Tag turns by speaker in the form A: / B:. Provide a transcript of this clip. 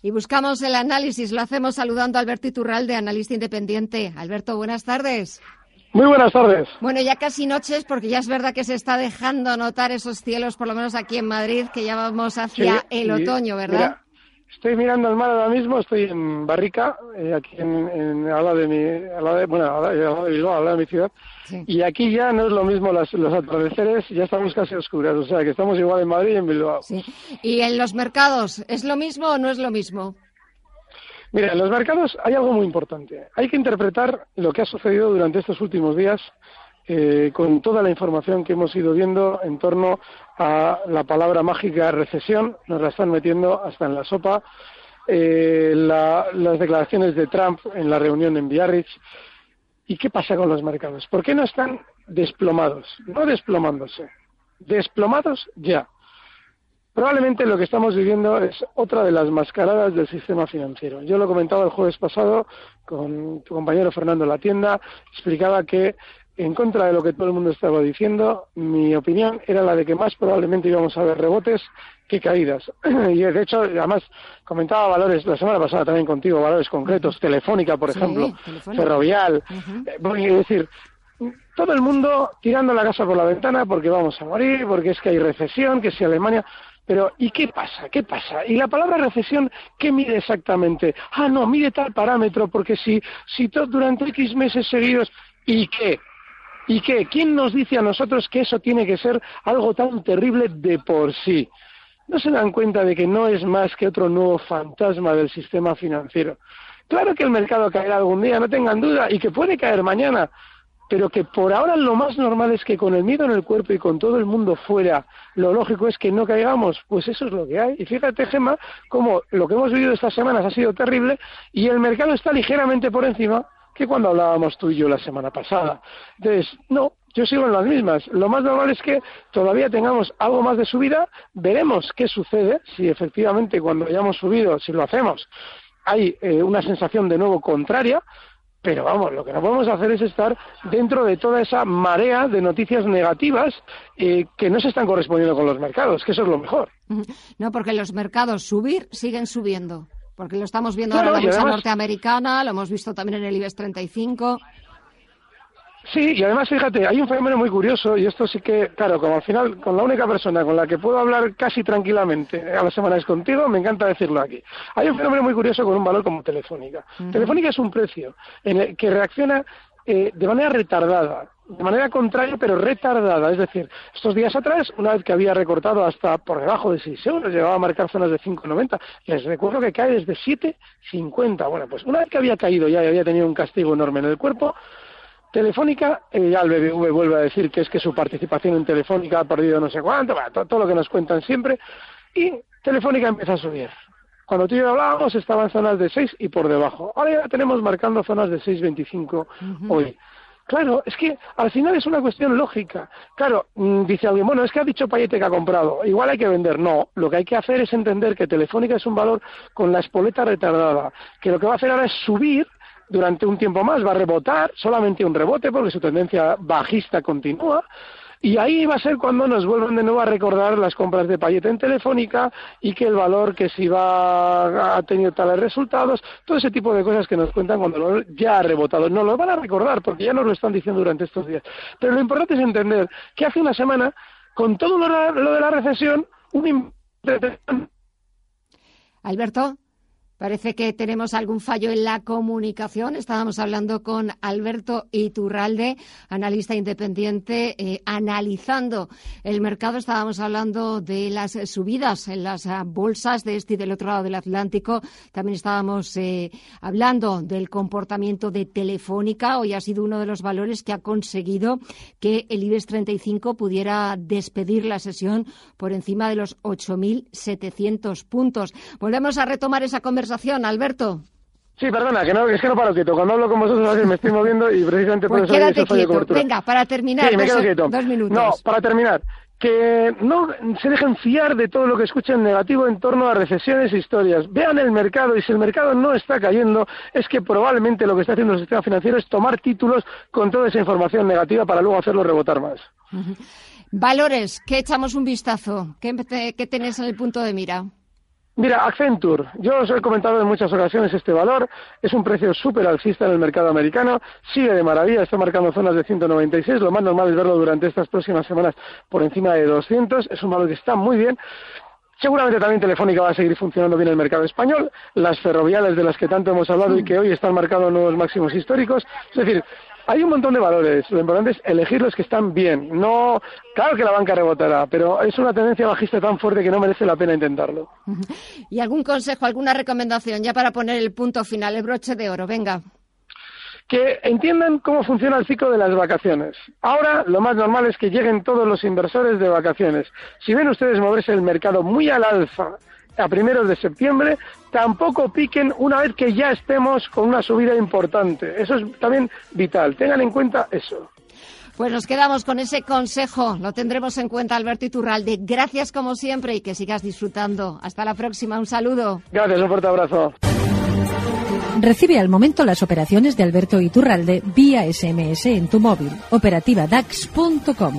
A: Y buscamos el análisis, lo hacemos saludando a Alberto Iturralde, analista independiente. Alberto, buenas tardes.
B: Muy buenas tardes.
A: Bueno, ya casi noches, porque ya es verdad que se está dejando notar esos cielos, por lo menos aquí en Madrid, que ya vamos hacia el otoño, ¿verdad?
B: Estoy mirando el mar ahora mismo, estoy en Barrica, eh, aquí en, en, al lado de mi, al lado de, bueno, al lado de Bilbao, al lado de mi ciudad, y aquí ya no es lo mismo los atardeceres, ya estamos casi oscuras, o sea que estamos igual en Madrid y en Bilbao.
A: Sí. ¿Y en los mercados es lo mismo o no es lo mismo?
B: Mira, en los mercados hay algo muy importante. Hay que interpretar lo que ha sucedido durante estos últimos días eh, con toda la información que hemos ido viendo en torno a la palabra mágica recesión, nos la están metiendo hasta en la sopa. Eh, las declaraciones de Trump en la reunión en Biarritz. ¿Y qué pasa con los mercados? ¿Por qué no están desplomados? No desplomándose, desplomados ya. Probablemente lo que estamos viviendo es otra de las mascaradas del sistema financiero. Yo lo comentaba el jueves pasado con tu compañero Fernando La Tienda, explicaba que en contra de lo que todo el mundo estaba diciendo, mi opinión era la de que más probablemente íbamos a ver rebotes que caídas. y de hecho, además, comentaba valores la semana pasada también contigo, valores concretos, Telefónica, por ejemplo, Ferrovial. Uh es decir, todo el mundo tirando la casa por la ventana porque vamos a morir, porque es que hay recesión, que si Alemania. Pero, ¿y qué pasa? ¿Qué pasa? Y la palabra recesión, ¿qué mide exactamente? Ah, no, mide tal parámetro, porque si, si durante X meses seguidos, ¿y qué? ¿Y qué? ¿Quién nos dice a nosotros que eso tiene que ser algo tan terrible de por sí? ¿No se dan cuenta de que no es más que otro nuevo fantasma del sistema financiero? Claro que el mercado caerá algún día, no tengan duda, y que puede caer mañana, pero que por ahora lo más normal es que con el miedo en el cuerpo y con todo el mundo fuera, lo lógico es que no caigamos, pues eso es lo que hay. Y fíjate, Gemma, como lo que hemos vivido estas semanas ha sido terrible y el mercado está ligeramente por encima que cuando hablábamos tú y yo la semana pasada. Entonces, no, yo sigo en las mismas. Lo más normal es que todavía tengamos algo más de subida, veremos qué sucede, si efectivamente cuando hayamos subido, si lo hacemos, hay eh, una sensación de nuevo contraria, pero vamos, lo que no podemos hacer es estar dentro de toda esa marea de noticias negativas eh, que no se están correspondiendo con los mercados, que eso es lo mejor.
A: No, porque los mercados subir siguen subiendo. Porque lo estamos viendo ahora en la bolsa norteamericana, lo hemos visto también en el IBEX 35.
B: Sí, y además fíjate, hay un fenómeno muy curioso y esto sí que, claro, como al final con la única persona con la que puedo hablar casi tranquilamente a la semana es contigo, me encanta decirlo aquí. Hay un fenómeno muy curioso con un valor como Telefónica. Telefónica es un precio en el que reacciona eh, de manera retardada de manera contraria, pero retardada. Es decir, estos días atrás, una vez que había recortado hasta por debajo de 6 euros, llegaba a marcar zonas de 5,90. Les recuerdo que cae desde 7,50. Bueno, pues una vez que había caído ya y había tenido un castigo enorme en el cuerpo, Telefónica, eh, ya el BBV vuelve a decir que es que su participación en Telefónica ha perdido no sé cuánto, todo, lo que nos cuentan siempre, y Telefónica empieza a subir. Cuando tú y yo hablábamos estaba en zonas de 6 y por debajo. Ahora ya tenemos marcando zonas de 6,25 hoy. Claro, es que al final es una cuestión lógica. Claro, mm, dice alguien, bueno, es que ha dicho Payete que ha comprado, igual hay que vender. No, lo que hay que hacer es entender que Telefónica es un valor con la espoleta retardada, que lo que va a hacer ahora es subir durante un tiempo más, va a rebotar, solamente un rebote porque su tendencia bajista continúa, y ahí va a ser cuando nos vuelvan de nuevo a recordar las compras de Payete en Telefónica y que el valor que si va ha tenido tales resultados, todo ese tipo de cosas que nos cuentan cuando ya ha rebotado. No lo van a recordar porque ya nos lo están diciendo durante estos días. Pero lo importante es entender que hace una semana, con todo lo, de la recesión, un
A: Alberto. Parece que tenemos algún fallo en la comunicación. Estábamos hablando con Alberto Iturralde, analista independiente, eh, analizando el mercado. Estábamos hablando de las subidas en las ah, bolsas de este y del otro lado del Atlántico. También estábamos eh, hablando del comportamiento de Telefónica. Hoy ha sido uno de los valores que ha conseguido que el IBEX 35 pudiera despedir la sesión por encima de los 8.700 puntos. Volvemos a retomar esa conversación Alberto.
B: Sí, perdona, que no, es que no paro quieto. Cuando hablo con vosotros me estoy moviendo y precisamente
A: por
B: pues
A: eso quédate quieto. Venga, para terminar,
B: sí, me quedo quieto.
A: dos minutos.
B: No, para terminar, que no se dejen fiar de todo lo que escuchen negativo en torno a recesiones e historias. Vean el mercado y si el mercado no está cayendo, es que probablemente lo que está haciendo el sistema financiero es tomar títulos con toda esa información negativa para luego hacerlo rebotar más.
A: Valores, que echamos un vistazo. ¿Qué, ¿Qué tenés en el punto de mira?
B: Mira, Accenture, yo os he comentado en muchas ocasiones este valor, es un precio súper alcista en el mercado americano, sigue de maravilla, está marcando zonas de 196, lo más normal es verlo durante estas próximas semanas por encima de 200, es un valor que está muy bien. Seguramente también Telefónica va a seguir funcionando bien en el mercado español, las ferroviales de las que tanto hemos hablado y que hoy están marcando nuevos máximos históricos, es decir, hay un montón de valores. Lo importante es elegir los que están bien. No, claro que la banca rebotará, pero es una tendencia bajista tan fuerte que no merece la pena intentarlo.
A: ¿Y algún consejo, alguna recomendación ya para poner el punto final, el broche de oro? Venga
B: que entiendan cómo funciona el ciclo de las vacaciones. Ahora lo más normal es que lleguen todos los inversores de vacaciones. Si ven ustedes moverse el mercado muy al alza a primeros de septiembre, tampoco piquen una vez que ya estemos con una subida importante. Eso es también vital. Tengan en cuenta eso.
A: Pues nos quedamos con ese consejo. Lo tendremos en cuenta, Alberto Iturralde. Gracias como siempre y que sigas disfrutando. Hasta la próxima. Un saludo.
B: Gracias, un fuerte abrazo.
C: Recibe al momento las operaciones de Alberto Iturralde vía SMS en tu móvil. Operativa DAX.com.